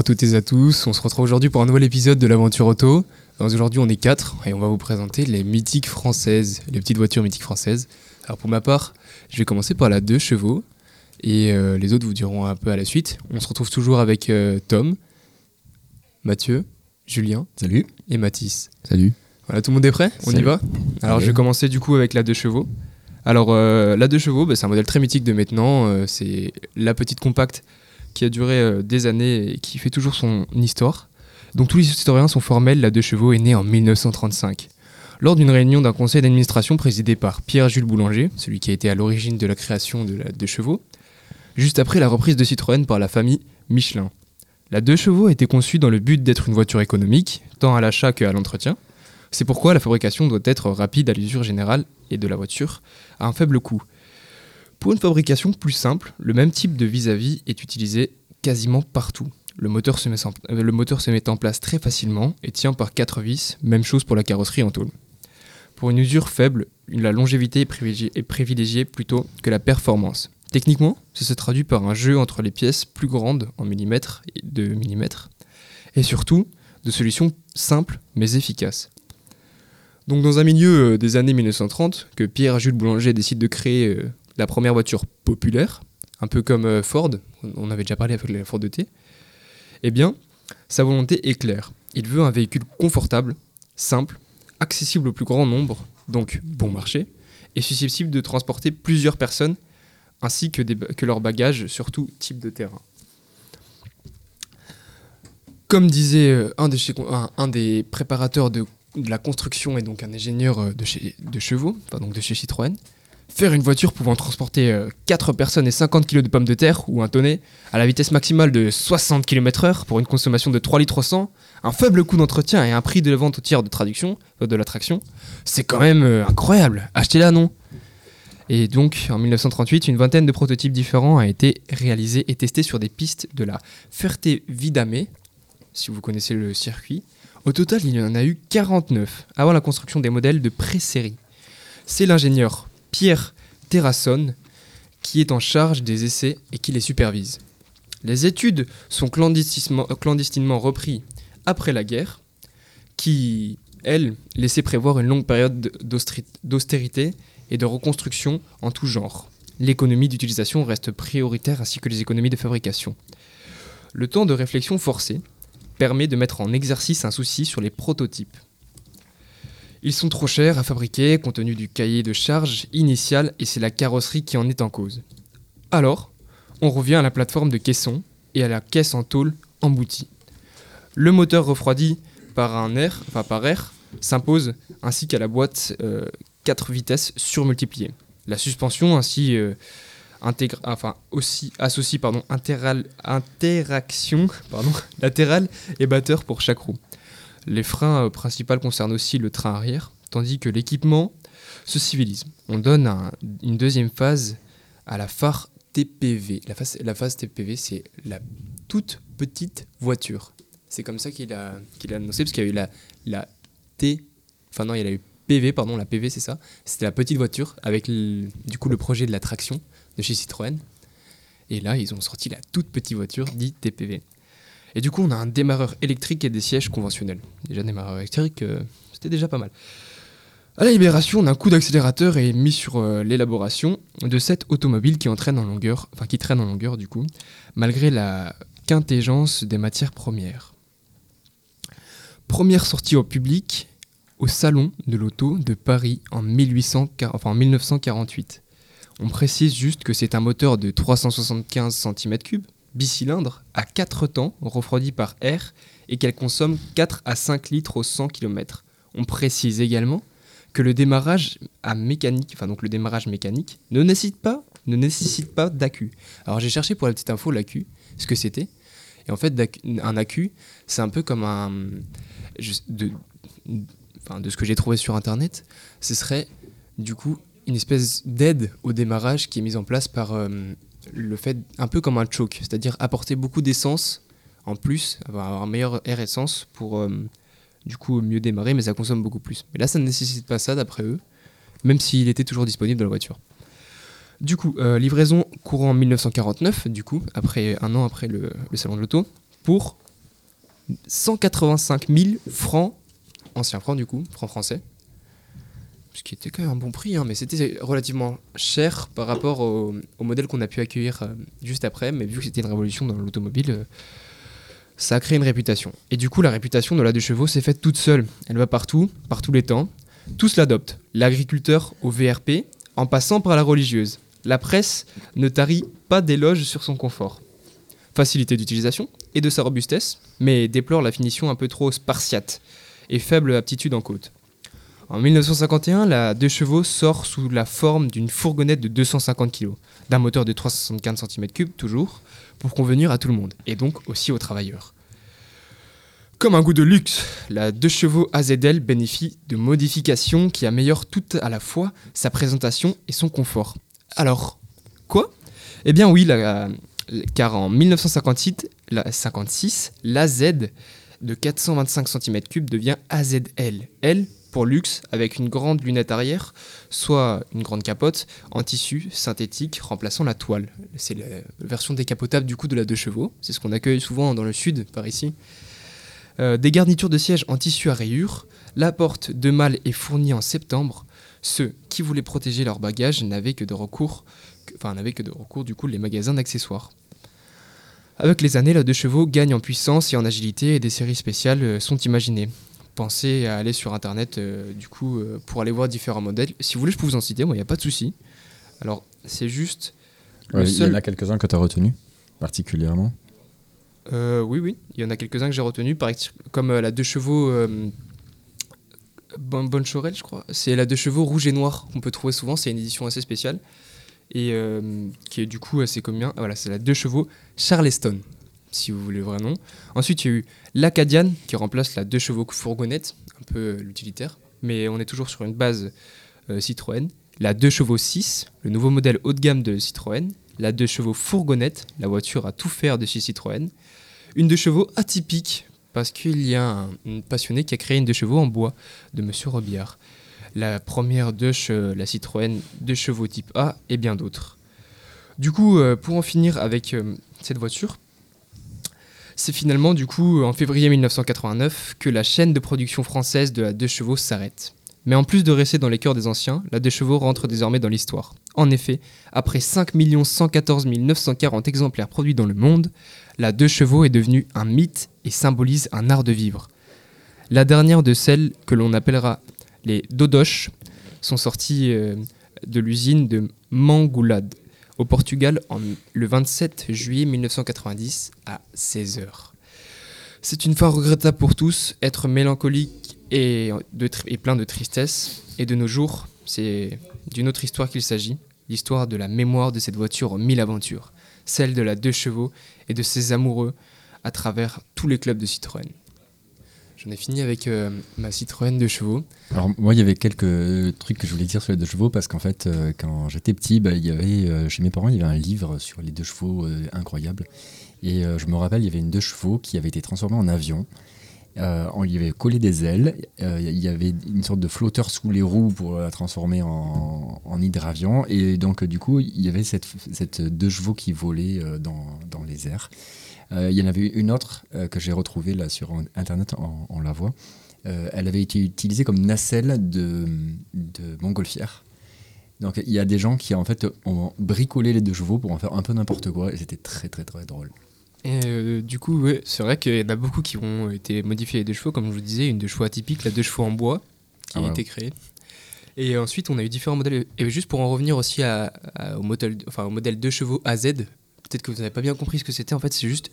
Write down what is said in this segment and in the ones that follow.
Bonjour à toutes et à tous, on se retrouve aujourd'hui pour un nouvel épisode de l'aventure auto. Aujourd'hui on est quatre et on va vous présenter les mythiques françaises, les petites voitures mythiques françaises. Alors pour ma part, je vais commencer par la 2 chevaux et euh, les autres vous diront un peu à la suite. On se retrouve toujours avec euh, Tom, Mathieu, Julien Salut. et Mathis. Salut. Voilà, tout le monde est prêt? On y va? Alors je vais commencer du coup avec la 2 chevaux. Alors euh, la 2 chevaux, bah, c'est un modèle très mythique de maintenant. c'est la petite compacte qui a duré euh, des années et qui fait toujours son histoire. Donc tous les historiens sont formels, la 2 chevaux est née en 1935. Lors d'une réunion d'un conseil d'administration présidé par Pierre-Jules Boulanger, celui qui a été à l'origine de la création de la 2 chevaux, juste après la reprise de Citroën par la famille Michelin. La 2 chevaux a été conçue dans le but d'être une voiture économique, tant à l'achat qu'à l'entretien. C'est pourquoi la fabrication doit être rapide à l'usure générale et de la voiture à un faible coût. Pour une fabrication plus simple, le même type de vis-à-vis est utilisé quasiment partout. Le moteur, se met en, euh, le moteur se met en place très facilement et tient par 4 vis, même chose pour la carrosserie en tôle. Pour une usure faible, la longévité est privilégiée, est privilégiée plutôt que la performance. Techniquement, ça se traduit par un jeu entre les pièces plus grandes en millimètres et de millimètres, et surtout de solutions simples mais efficaces. Donc dans un milieu euh, des années 1930, que Pierre-Jules Boulanger décide de créer euh, la première voiture populaire, un peu comme euh, Ford, on avait déjà parlé avec la Ford ET, eh bien, sa volonté est claire. Il veut un véhicule confortable, simple, accessible au plus grand nombre, donc bon marché, et susceptible de transporter plusieurs personnes, ainsi que, leurs bagages sur tout type de terrain. Comme disait euh, un des, préparateurs de, la construction et donc un ingénieur euh, de chevaux, enfin donc de chez Citroën, faire une voiture pouvant transporter 4 personnes et 50 kg de pommes de terre ou un tonnet à la vitesse maximale de 60 km/h pour une consommation de 3 litres 100, un faible coût d'entretien et un prix de vente au tiers de traduction, euh, de la traction, c'est quand même euh, incroyable. Achetez-la, non Et donc, en 1938, une vingtaine de prototypes différents a été réalisés et testés sur des pistes de la Ferté-Vidamé, si vous connaissez le circuit. Au total, il y en a eu 49 avant la construction des modèles de pré-série. C'est l'ingénieur Pierre Terrasson qui est en charge des essais et qui les supervise. Les études sont clandestinement, clandestinement reprises après la guerre, qui, elle, laissait prévoir une longue période d'austérité et de reconstruction en tout genre. L'économie d'utilisation reste prioritaire ainsi que les économies de fabrication. Le temps de réflexion forcé permet de mettre en exercice un souci sur les prototypes. Ils sont trop chers à fabriquer compte tenu du cahier de charge initial et c'est la carrosserie qui en est en cause. Alors, on revient à la plateforme de caisson et à la caisse en tôle emboutie. Le moteur refroidi par un air, par air, s'impose ainsi qu'à la boîte 4 vitesses surmultipliées. La suspension ainsi euh, enfin aussi associe pardon intéral- interaction pardon latérale et batteur pour chaque roue. Les freins euh, principaux concernent aussi le train arrière, tandis que l'équipement se civilise. On donne un- une deuxième phase à la phare TPV. La phase, TPV, c'est la toute petite voiture. C'est comme ça qu'il a, annoncé, parce qu'il y a eu la, la T. Enfin, non, il y a eu PV, pardon, la PV, c'est ça. C'était la petite voiture avec le- du coup le projet de la traction de chez Citroën. Et là, ils ont sorti la toute petite voiture dite TPV. Et du coup, on a un démarreur électrique et des sièges conventionnels. Déjà, démarreur électrique, euh, c'était déjà pas mal. À la libération, un coup d'accélérateur est mis sur euh, l'élaboration de cette automobile qui entraîne en longueur, traîne en longueur du coup, malgré la quintingence des matières premières. Première sortie au public au salon de l'auto de Paris en, 1840 enfin, en 1948. On précise juste que c'est un moteur de 375 cm3, bicylindre, à 4 temps, refroidi par air, et qu'elle consomme 4 à 5 litres au 100 km. On précise également que le démarrage à mécanique, enfin donc le démarrage mécanique, ne nécessite pas, ne pas d'accu. Alors j'ai cherché pour la petite info l'accu, ce que c'était. Et en fait, un accu, c'est un peu comme un, de, de ce que j'ai trouvé sur internet, ce serait du coup une espèce d'aide au démarrage qui est mise en place par euh, le fait, un peu comme un choke, c'est-à-dire apporter beaucoup d'essence en plus, avoir un meilleur air essence pour euh, du coup mieux démarrer, mais ça consomme beaucoup plus. Mais là, ça ne nécessite pas ça d'après eux, même s'il était toujours disponible dans la voiture. Du coup, euh, livraison courant en 1949, du coup, après, un an après le, le salon de l'auto, pour 185 000 francs, anciens francs du coup, francs français. Ce qui était quand même un bon prix, hein, mais c'était relativement cher par rapport au, modèle qu'on a pu accueillir euh, juste après. Mais vu que c'était une révolution dans l'automobile, euh, ça a créé une réputation. Et du coup, la réputation de la deux chevaux s'est faite toute seule. Elle va partout, par tous les temps. Tous l'adoptent. L'agriculteur au VRP, en passant par la religieuse. La presse ne tarit pas d'éloges sur son confort. Facilité d'utilisation et de sa robustesse, mais déplore la finition un peu trop spartiate et faible aptitude en côte. En 1951, la deux chevaux sort sous la forme d'une fourgonnette de 250 kg, d'un moteur de 375 cm3 toujours, pour convenir à tout le monde, et donc aussi aux travailleurs. Comme un goût de luxe, la deux chevaux AZL bénéficie de modifications qui améliorent tout à la fois sa présentation et son confort. Alors, quoi? Eh bien oui, la- car en 1956, la, 56, l'AZ de 425 cm3 devient AZL. L pour luxe, avec une grande lunette arrière, soit une grande capote en tissu synthétique remplaçant la toile. C'est la version décapotable du coup de la deux chevaux. C'est ce qu'on accueille souvent dans le sud, par ici. Euh, des garnitures de siège en tissu à rayures. La porte de malle est fournie en septembre. Ceux qui voulaient protéger leurs bagages n'avaient que de recours, enfin n'avaient que de recours du coup les magasins d'accessoires. Avec les années, la deux chevaux gagne en puissance et en agilité et des séries spéciales euh, sont imaginées. Pensez à aller sur internet euh, du coup euh, pour aller voir différents modèles. Si vous voulez, je peux vous en citer, moi il n'y a pas de souci. Alors c'est juste. Il y en a quelques-uns que tu as retenus, particulièrement. Euh, oui, oui, il y en a quelques-uns que j'ai retenus, comme la deux chevaux Bon- Bonne Chorel, je crois. C'est la deux chevaux rouge et noir qu'on peut trouver souvent. C'est une édition assez spéciale et euh, qui est du coup assez commun. Voilà, c'est la deux chevaux Charleston, si vous voulez le vrai nom. Ensuite, il y a eu l'Acadian qui remplace la deux chevaux fourgonnette, un peu l'utilitaire, mais on est toujours sur une base euh, Citroën. La deux chevaux 6, le nouveau modèle haut de gamme de Citroën. La deux chevaux fourgonnette, la voiture à tout faire de chez Citroën. Une deux chevaux atypique, parce qu'il y a un, un passionné qui a créé une deux chevaux en bois de Monsieur Robillard. La première che- la Citroën deux chevaux type A et bien d'autres. Du coup, euh, pour en finir avec euh, cette voiture, c'est finalement du coup en février 1989 que la chaîne de production française de la deux chevaux s'arrête. Mais en plus de rester dans les cœurs des anciens, la deux chevaux rentre désormais dans l'histoire. En effet, après 5 114 940 exemplaires produits dans le monde, la deux chevaux est devenue un mythe et symbolise un art de vivre. La dernière de celles que l'on appellera les Dodoches sont sorties euh, de l'usine de Mangoulade au Portugal en, le 27 juillet 1990 à 16h. C'est une fois regrettable pour tous, être mélancolique et, plein de tristesse. Et de nos jours, c'est d'une autre histoire qu'il s'agit, l'histoire de la mémoire de cette voiture aux mille aventures, celle de la deux chevaux et de ses amoureux à travers tous les clubs de Citroën. J'en ai fini avec euh, ma Citroën deux chevaux. Alors moi, il y avait quelques trucs que je voulais dire sur les deux chevaux parce qu'en fait, euh, quand j'étais petit, bah, il y avait euh, chez mes parents, il y avait un livre sur les deux chevaux incroyable. Et je me rappelle, il y avait une deux chevaux qui avait été transformée en avion. On lui avait collé des ailes. Il y avait une sorte de flotteur sous les roues pour la transformer en, en hydravion. Et donc, du coup, il y avait cette, cette deux chevaux qui volait dans, dans les airs. Euh, il y en avait une autre euh, que j'ai retrouvée là sur Internet, on, on la voit. Euh, elle avait été utilisée comme nacelle de, de montgolfière. Donc il y a des gens qui en fait ont bricolé les deux chevaux pour en faire un peu n'importe quoi et c'était très très très drôle. Et euh, du coup, ouais, c'est vrai qu'il y en a beaucoup qui ont été modifiés les deux chevaux, comme je vous disais, une deux chevaux atypique, la deux chevaux en bois, qui Ah a ouais. été créée. Et ensuite, on a eu différents modèles. Et juste pour en revenir aussi à, à- au, modèle, enfin, au modèle deux chevaux AZ, peut-être que vous n'avez pas bien compris ce que c'était. En fait, c'est juste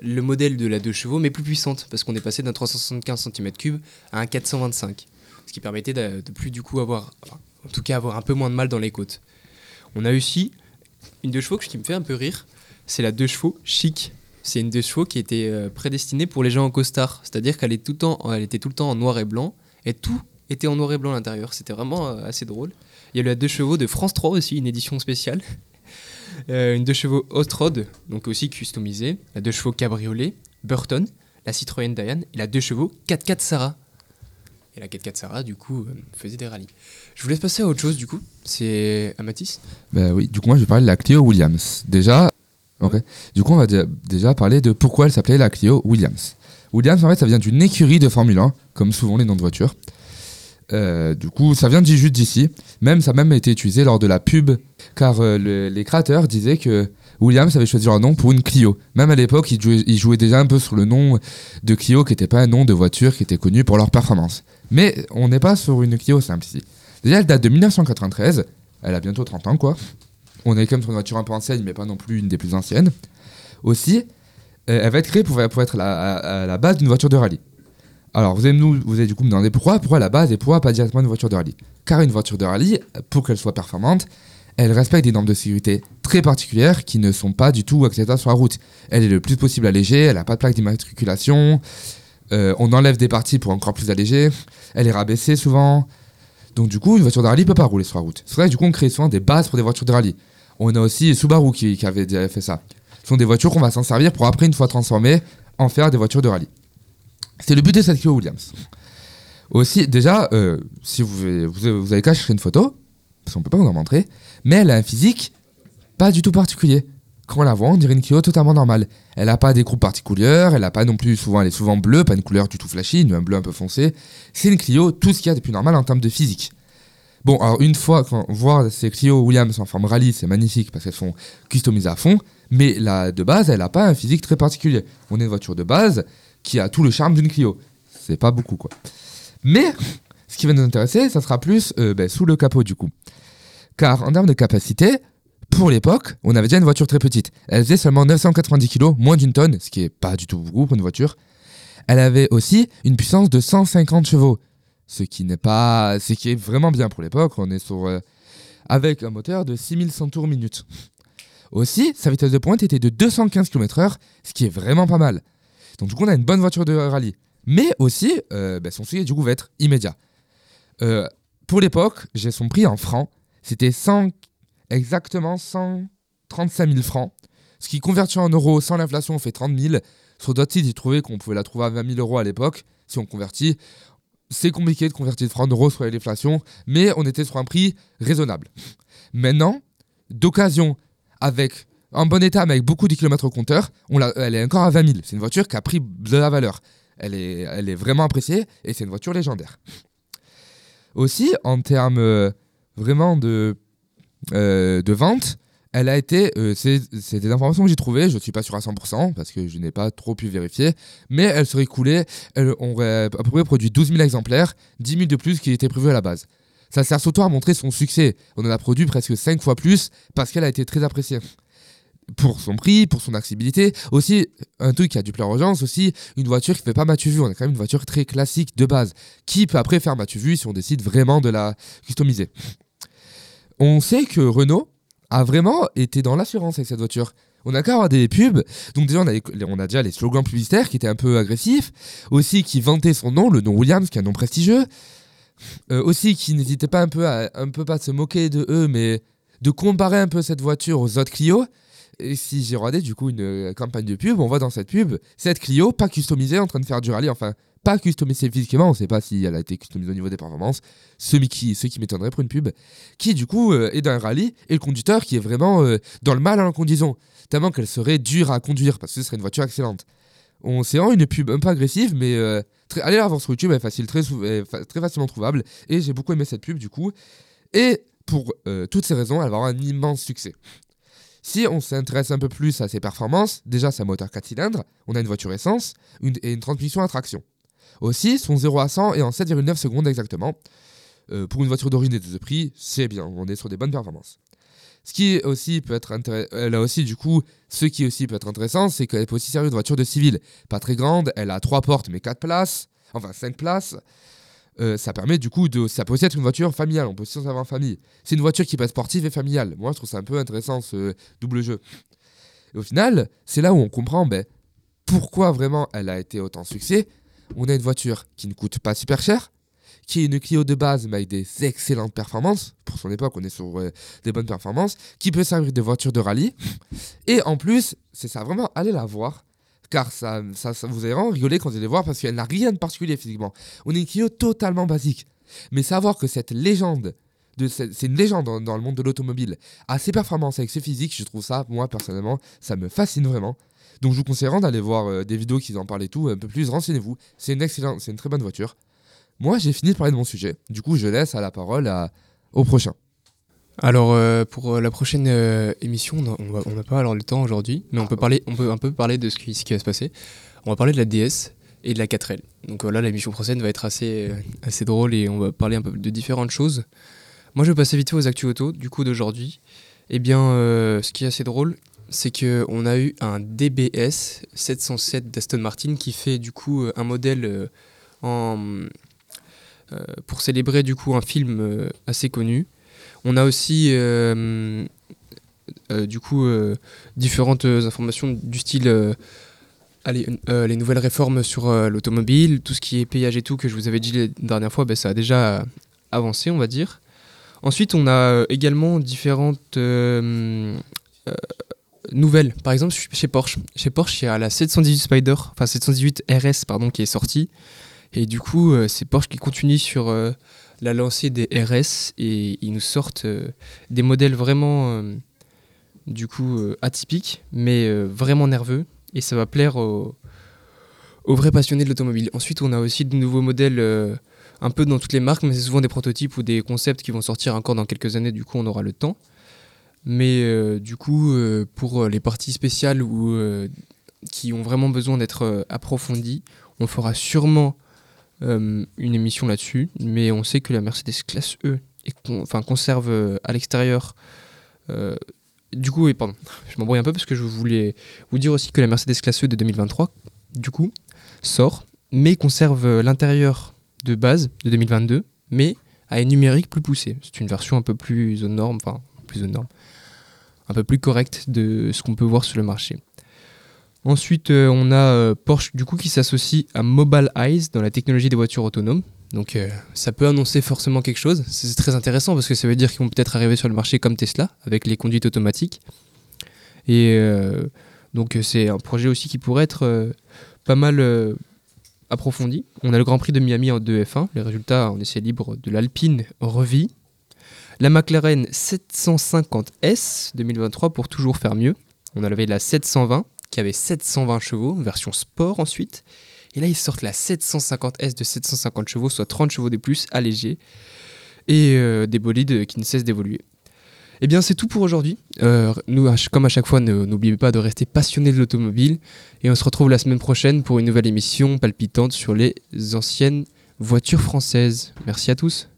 le modèle de la deux chevaux, mais plus puissante, parce qu'on est passé d'un 375 cm3 à un 425, ce qui permettait de, plus du coup avoir, en tout cas, avoir un peu moins de mal dans les côtes. On a aussi une deux chevaux qui me fait un peu rire, c'est la deux chevaux chic. C'est une deux chevaux qui était euh, prédestinée pour les gens en costard, c'est-à-dire qu'elle était tout le temps en noir et blanc, et tout était en noir et blanc à l'intérieur. C'était vraiment euh, assez drôle. Il y a eu la deux chevaux de France 3 aussi, une édition spéciale. Euh, une deux chevaux Hot Rod, donc aussi customisée. La deux chevaux Cabriolet, Burton, la Citroën Diane et la deux chevaux 4x4 Sarah. Et la 4x4 Sarah, du coup, euh, faisait des rallyes. Je vous laisse passer à autre chose, du coup. C'est à Mathis. Bah oui, du coup, moi, je vais parler de la Clio Williams. Déjà, Ok. Du coup, on va dé- déjà parler de pourquoi elle s'appelait la Clio Williams. Williams, en fait, ça vient d'une écurie de Formule 1, comme souvent les noms de voitures. Euh, du coup, ça vient juste d'ici. Même, ça a même été utilisé lors de la pub, car euh, le- les créateurs disaient que Williams avait choisi leur nom pour une Clio. Même à l'époque, ils jouaient, déjà un peu sur le nom de Clio, qui n'était pas un nom de voiture qui était connu pour leur performance. Mais on n'est pas sur une Clio simple ici. Déjà, elle date de 1993. Elle a bientôt 30 ans, quoi. On est quand même sur une voiture un peu ancienne, mais pas non plus une des plus anciennes. Aussi, euh, elle va être créée pour, être à la base d'une voiture de rallye. Alors, vous allez, nous, vous allez du coup me demander pourquoi, pourquoi la base et pourquoi pas directement une voiture de rallye. Car une voiture de rallye, pour qu'elle soit performante, elle respecte des normes de sécurité très particulières qui ne sont pas du tout acceptables sur la route. Elle est le plus possible allégée, elle n'a pas de plaque d'immatriculation, euh, on enlève des parties pour encore plus alléger, elle est rabaissée souvent. Donc du coup, une voiture de rallye peut pas rouler sur la route. C'est vrai du coup, on crée souvent des bases pour des voitures de rallye. On a aussi Subaru qui, qui avait fait ça. Ce sont des voitures qu'on va s'en servir pour après, une fois transformées, en faire des voitures de rallye. C'est le but de cette Clio Williams. Aussi, déjà, euh, si vous, vous, avez qu'à chercher une photo, parce qu'on peut pas vous en montrer, mais elle a un physique pas du tout particulier. Quand on la voit, on dirait une Clio totalement normale. Elle n'a pas des croupes particulières, elle a pas non plus souvent, elle est souvent bleue, pas une couleur du tout flashy, un bleu un peu foncé. C'est une Clio, tout ce qu'il y a de plus normal en termes de physique. Bon, alors une fois, voir ces Clio Williams en forme rallye, c'est magnifique parce qu'elles sont customisées à fond, mais la de base, elle n'a pas un physique très particulier. On est une voiture de base qui a tout le charme d'une Clio. C'est pas beaucoup, quoi. Mais ce qui va nous intéresser, ça sera plus euh, ben, sous le capot du coup. Car en termes de capacité, pour l'époque, on avait déjà une voiture très petite. Elle faisait seulement 990 kg, moins d'une tonne, ce qui est pas du tout beaucoup pour une voiture. Elle avait aussi une puissance de 150 chevaux, ce qui n'est pas, ce qui est vraiment bien pour l'époque. On est sur euh, avec un moteur de 6100 tours minute. Aussi, sa vitesse de pointe était de 215 km/h, ce qui est vraiment pas mal. Donc du coup, on a une bonne voiture de rallye. Mais aussi, euh, ben, son sujet du coup va être immédiat. Euh, pour l'époque, j'ai son prix en francs. C'était 100, exactement 135 000 francs. Ce qui converti en euros sans l'inflation fait 30 000. Sur d'autres sites, j'ai trouvé qu'on pouvait la trouver à 20 000 euros à l'époque, si on convertit. C'est compliqué de convertir de francs en euros sur l'inflation, mais on était sur un prix raisonnable. Maintenant, d'occasion, avec en bon état, mais avec beaucoup de kilomètres au compteur, on elle est encore à 20 000. C'est une voiture qui a pris de la valeur. Elle est, vraiment appréciée et c'est une voiture légendaire. Aussi, en termes euh, vraiment de, euh, de vente, elle a été. euh, c'est des informations que j'ai trouvées, je ne suis pas sûr à 100% parce que je n'ai pas trop pu vérifier, mais elle serait coulée. Elle aurait à peu près produit 12 000 exemplaires, 10 000 de plus qui était prévu à la base. Ça sert surtout à montrer son succès. On en a produit presque 5 fois plus parce qu'elle a été très appréciée pour son prix, pour son accessibilité. Aussi, un truc qui a dû plaire aux gens, aussi une voiture qui ne fait pas matu vu. On a quand même une voiture très classique de base, qui peut après faire matu vu si on décide vraiment de la customiser? On sait que Renault a vraiment été dans l'assurance avec cette voiture. On a qu'à avoir des pubs. Donc déjà, on a, déjà les slogans publicitaires qui étaient un peu agressifs. Aussi, qui vantaient son nom, le nom Williams, qui est un nom prestigieux. Euh, aussi, qui n'hésitait pas un peu à un peu pas se moquer de eux, mais de comparer un peu cette voiture aux autres Clio. Et si j'ai regardé du coup une euh, campagne de pub, on voit dans cette pub cette Clio pas customisée en train de faire du rallye, enfin pas customisée physiquement, on sait pas si elle a été customisée au niveau des performances, ce qui, m'étonnerait pour une pub, qui du coup euh, est dans un rallye et le conducteur qui est vraiment euh, dans le mal en conduisant, tellement qu'elle serait dure à conduire parce que ce serait une voiture excellente. On c'est vraiment une pub un peu agressive, mais euh, très, allez la voir sur YouTube, elle est facile, très facilement trouvable et j'ai beaucoup aimé cette pub du coup. Et pour euh, toutes ces raisons, elle va avoir un immense succès. Si on s'intéresse un peu plus à ses performances, déjà c'est un moteur 4 cylindres, on a une voiture essence et une transmission à traction. Aussi, son 0 à 100 est en 7,9 secondes exactement. Euh, pour une voiture d'origine et de prix, c'est bien, on est sur des bonnes performances. Ce qui aussi peut être intéressant, elle a aussi du coup, ce qui aussi peut être intéressant, c'est qu'elle peut aussi servir de voiture de civil. Pas très grande, elle a 3 portes mais 4 places, enfin 5 places. Euh, ça permet du coup de. Ça peut aussi être une voiture familiale, on peut aussi s'en servir en famille. C'est une voiture qui être sportive et familiale. Moi, je trouve ça un peu intéressant ce double jeu. Au final, c'est là où on comprend ben, pourquoi vraiment elle a été autant succès. On a une voiture qui ne coûte pas super cher, qui est une Clio de base mais avec des excellentes performances. Pour son époque, on est sur euh, des bonnes performances, qui peut servir de voiture de rallye. Et en plus, c'est ça, vraiment, allez la voir. Car ça, ça, vous allez vraiment rigoler quand vous allez voir parce qu'elle n'a rien de particulier physiquement. On est une Clio totalement basique. Mais savoir que cette légende de ce- c'est une légende dans, le monde de l'automobile. À ses performances avec ses physiques, je trouve ça, moi personnellement, ça me fascine vraiment. Donc je vous conseille d'aller voir euh, des vidéos qui en parlent et tout, un peu plus, renseignez-vous. C'est une excellente, c'est une très bonne voiture. Moi j'ai fini de parler de mon sujet. Du coup je laisse à la parole à, au prochain. Alors euh, pour euh, la prochaine euh, émission, on n'a pas alors le temps aujourd'hui, mais on peut parler, on peut un peu parler de ce qui, va se passer. On va parler de la DS et de la 4L. Donc voilà, l'émission prochaine va être assez, drôle et on va parler un peu de différentes choses. Moi, je vais passer vite fait aux actus auto du coup d'aujourd'hui. Eh bien, ce qui est assez drôle, c'est que on a eu un DBS 707 d'Aston Martin qui fait du coup un modèle en pour célébrer du coup un film assez connu. On a aussi euh, euh, du coup euh, différentes informations du style les nouvelles réformes sur l'automobile, tout ce qui est payage et tout que je vous avais dit la dernière fois, ben, ça a déjà avancé on va dire. Ensuite on a également différentes nouvelles. Par exemple chez Porsche. Chez Porsche il y a la 718 Spider, enfin 718 RS pardon qui est sortie. Et du coup c'est Porsche qui continue sur la lancée des RS et ils nous sortent euh, des modèles vraiment euh, du coup euh, atypiques mais vraiment nerveux et ça va plaire aux, vrais passionnés de l'automobile. Ensuite on a aussi de nouveaux modèles un peu dans toutes les marques mais c'est souvent des prototypes ou des concepts qui vont sortir encore dans quelques années du coup on aura le temps. Mais du coup pour les parties spéciales ou qui ont vraiment besoin d'être approfondies, on fera sûrement une émission là-dessus, mais on sait que la Mercedes classe E conserve euh, à l'extérieur. euh, du coup, et pardon, je m'embrouille un peu parce que je voulais vous dire aussi que la Mercedes classe E de 2023, du coup, sort, mais conserve euh, l'intérieur de base de 2022, mais à une numérique plus poussée. C'est une version un peu plus aux normes, enfin, plus aux normes, un peu plus correcte de ce qu'on peut voir sur le marché. Ensuite, euh, on a euh, Porsche du coup qui s'associe à Mobile Eyes dans la technologie des voitures autonomes. Donc euh, ça peut annoncer forcément quelque chose. C'est très intéressant parce que ça veut dire qu'ils vont peut-être arriver sur le marché comme Tesla avec les conduites automatiques. Et donc c'est un projet aussi qui pourrait être pas mal approfondi. On a le Grand Prix de Miami en 2F1, les résultats en essai libre de l'Alpine revit. La McLaren 750S 2023 pour toujours faire mieux. On avait la 720 qui avait 720 chevaux, version sport ensuite. Et là, ils sortent la 750S de 750 chevaux, soit 30 chevaux de plus, allégés. Et euh, des bolides qui ne cessent d'évoluer. Eh bien, c'est tout pour aujourd'hui. Euh, nous, comme à chaque fois, n'oubliez pas de rester passionné de l'automobile. Et on se retrouve la semaine prochaine pour une nouvelle émission palpitante sur les anciennes voitures françaises. Merci à tous.